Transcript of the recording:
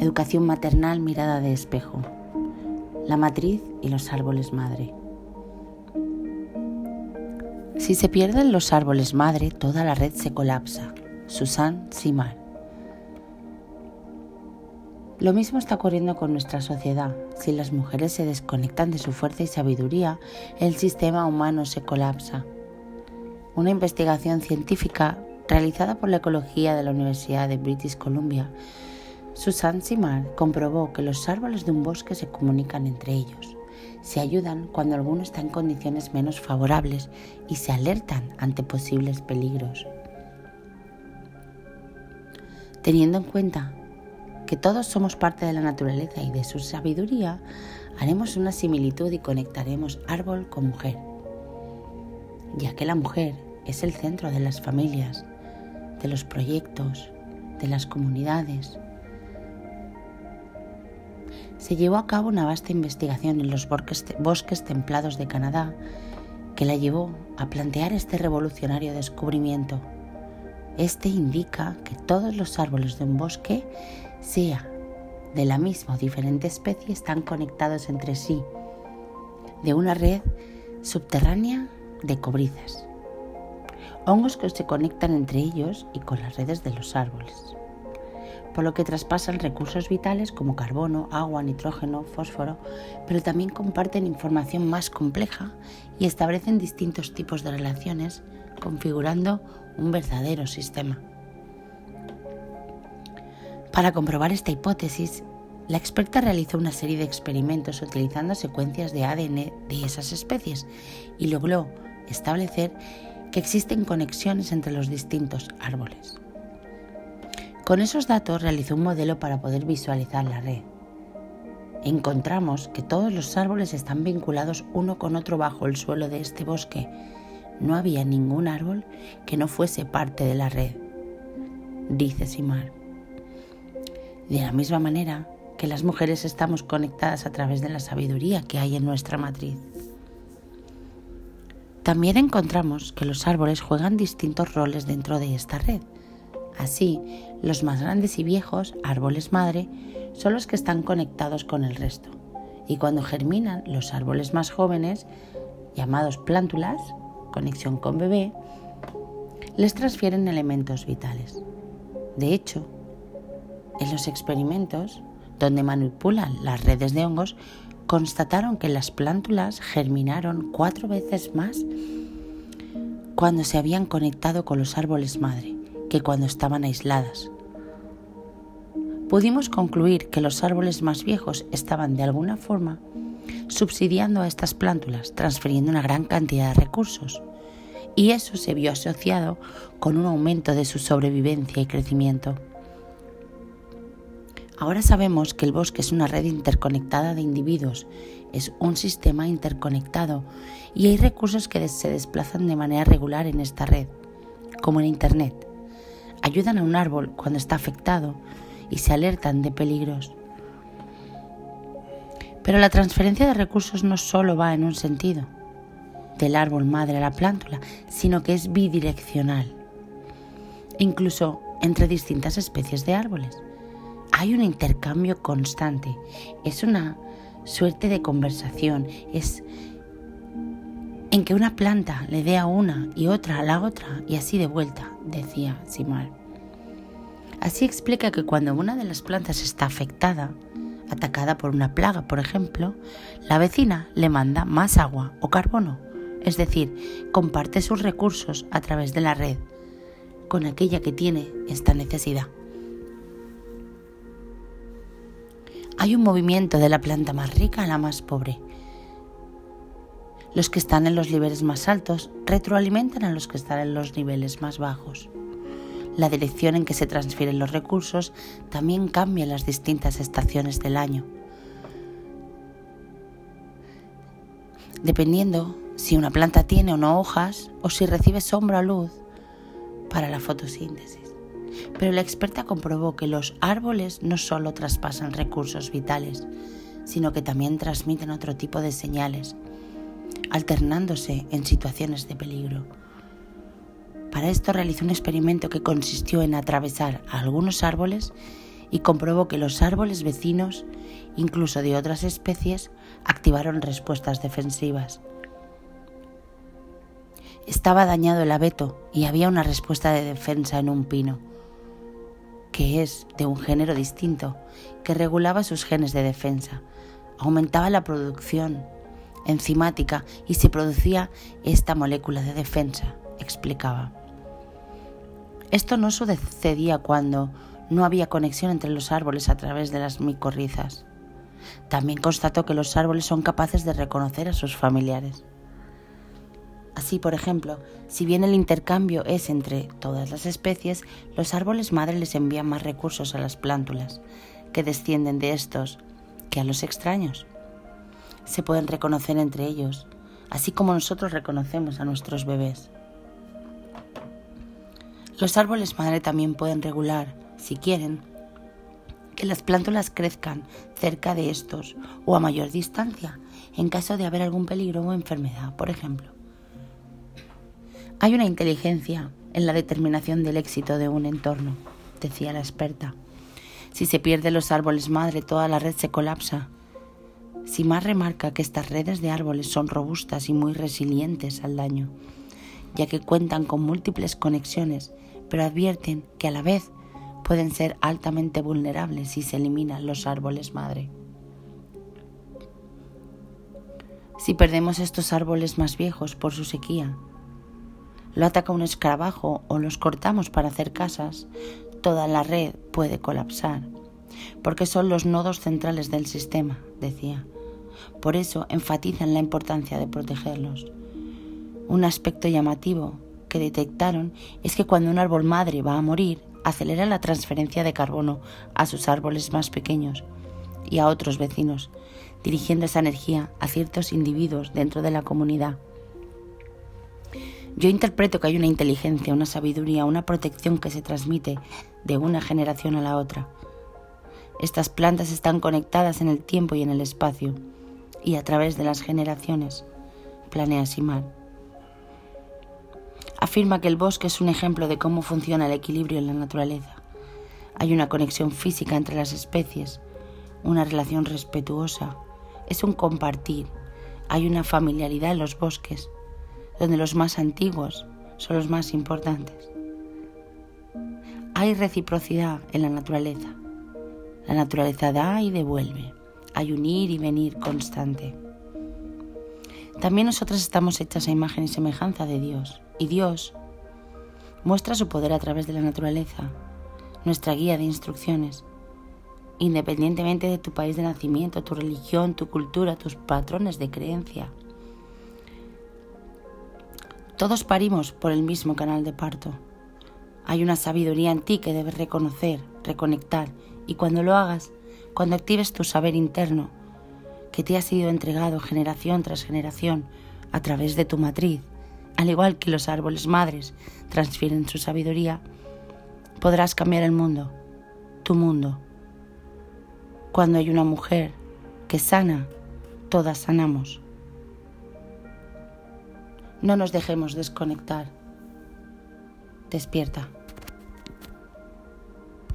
Educación maternal mirada de espejo. La matriz y los árboles madre. Si se pierden los árboles madre, toda la red se colapsa. Susan Simar. Lo mismo está ocurriendo con nuestra sociedad. Si las mujeres se desconectan de su fuerza y sabiduría, el sistema humano se colapsa. Una investigación científica realizada por la ecología de la Universidad de British Columbia, Susan Simard comprobó que los árboles de un bosque se comunican entre ellos, se ayudan cuando alguno está en condiciones menos favorables y se alertan ante posibles peligros. Teniendo en cuenta que todos somos parte de la naturaleza y de su sabiduría, haremos una similitud y conectaremos árbol con mujer, ya que la mujer es el centro de las familias, de los proyectos, de las comunidades. Se llevó a cabo una vasta investigación en los bosques, templados de Canadá que la llevó a plantear este revolucionario descubrimiento. Este indica que todos los árboles de un bosque, sea de la misma o diferente especie, están conectados entre sí de una red subterránea de cobrizas hongos que se conectan entre ellos y con las redes de los árboles, por lo que traspasan recursos vitales como carbono, agua, nitrógeno, fósforo, pero también comparten información más compleja y establecen distintos tipos de relaciones, configurando un verdadero sistema. Para comprobar esta hipótesis, la experta realizó una serie de experimentos utilizando secuencias de ADN de esas especies y logró establecer que existen conexiones entre los distintos árboles. Con esos datos realizó un modelo para poder visualizar la red. Encontramos que todos los árboles están vinculados uno con otro bajo el suelo de este bosque. No había ningún árbol que no fuese parte de la red, dice Simar. De la misma manera que las mujeres estamos conectadas a través de la sabiduría que hay en nuestra matriz. También encontramos que los árboles juegan distintos roles dentro de esta red. Así, los más grandes y viejos, árboles madre, son los que están conectados con el resto. Y cuando germinan los árboles más jóvenes, llamados plántulas, conexión con bebé, les transfieren elementos vitales. De hecho, en los experimentos donde manipulan las redes de hongos, constataron que las plántulas germinaron cuatro veces más cuando se habían conectado con los árboles madre que cuando estaban aisladas. Pudimos concluir que los árboles más viejos estaban de alguna forma subsidiando a estas plántulas, transfiriendo una gran cantidad de recursos, y eso se vio asociado con un aumento de su sobrevivencia y crecimiento. Ahora sabemos que el bosque es una red interconectada de individuos, es un sistema interconectado y hay recursos que se desplazan de manera regular en esta red, como en Internet. Ayudan a un árbol cuando está afectado y se alertan de peligros. Pero la transferencia de recursos no solo va en un sentido, del árbol madre a la plántula, sino que es bidireccional, incluso entre distintas especies de árboles. Hay un intercambio constante, es una suerte de conversación, es en que una planta le dé a una y otra a la otra y así de vuelta, decía Simar. Así explica que cuando una de las plantas está afectada, atacada por una plaga, por ejemplo, la vecina le manda más agua o carbono, es decir, comparte sus recursos a través de la red con aquella que tiene esta necesidad. Hay un movimiento de la planta más rica a la más pobre. Los que están en los niveles más altos retroalimentan a los que están en los niveles más bajos. La dirección en que se transfieren los recursos también cambia en las distintas estaciones del año. Dependiendo si una planta tiene o no hojas o si recibe sombra o luz para la fotosíntesis pero la experta comprobó que los árboles no solo traspasan recursos vitales, sino que también transmiten otro tipo de señales, alternándose en situaciones de peligro. Para esto realizó un experimento que consistió en atravesar algunos árboles y comprobó que los árboles vecinos, incluso de otras especies, activaron respuestas defensivas. Estaba dañado el abeto y había una respuesta de defensa en un pino, que es de un género distinto, que regulaba sus genes de defensa, aumentaba la producción enzimática y se producía esta molécula de defensa, explicaba. Esto no sucedía cuando no había conexión entre los árboles a través de las micorrizas. También constató que los árboles son capaces de reconocer a sus familiares. Así, por ejemplo, si bien el intercambio es entre todas las especies, los árboles madre les envían más recursos a las plántulas que descienden de estos que a los extraños. Se pueden reconocer entre ellos, así como nosotros reconocemos a nuestros bebés. Los árboles madre también pueden regular, si quieren, que las plántulas crezcan cerca de estos o a mayor distancia, en caso de haber algún peligro o enfermedad, por ejemplo. Hay una inteligencia en la determinación del éxito de un entorno, decía la experta. Si se pierden los árboles madre, toda la red se colapsa. Si más remarca que estas redes de árboles son robustas y muy resilientes al daño, ya que cuentan con múltiples conexiones, pero advierten que a la vez pueden ser altamente vulnerables si se eliminan los árboles madre. Si perdemos estos árboles más viejos por su sequía, lo ataca un escarabajo o los cortamos para hacer casas, toda la red puede colapsar, porque son los nodos centrales del sistema, decía. Por eso enfatizan la importancia de protegerlos. Un aspecto llamativo que detectaron es que cuando un árbol madre va a morir, acelera la transferencia de carbono a sus árboles más pequeños y a otros vecinos, dirigiendo esa energía a ciertos individuos dentro de la comunidad. Yo interpreto que hay una inteligencia, una sabiduría, una protección que se transmite de una generación a la otra. Estas plantas están conectadas en el tiempo y en el espacio, y a través de las generaciones, planea Simar. Afirma que el bosque es un ejemplo de cómo funciona el equilibrio en la naturaleza. Hay una conexión física entre las especies, una relación respetuosa, es un compartir, hay una familiaridad en los bosques, donde los más antiguos son los más importantes. Hay reciprocidad en la naturaleza. La naturaleza da y devuelve. Hay un ir y venir constante. También nosotras estamos hechas a imagen y semejanza de Dios. Y Dios muestra su poder a través de la naturaleza, nuestra guía de instrucciones. Independientemente de tu país de nacimiento, tu religión, tu cultura, tus patrones de creencia. Todos parimos por el mismo canal de parto. Hay una sabiduría en ti que debes reconocer, reconectar, y cuando lo hagas, cuando actives tu saber interno, que te ha sido entregado generación tras generación a través de tu matriz, al igual que los árboles madres transfieren su sabiduría, podrás cambiar el mundo, tu mundo. Cuando hay una mujer que sana, todas sanamos. No nos dejemos desconectar. Despierta.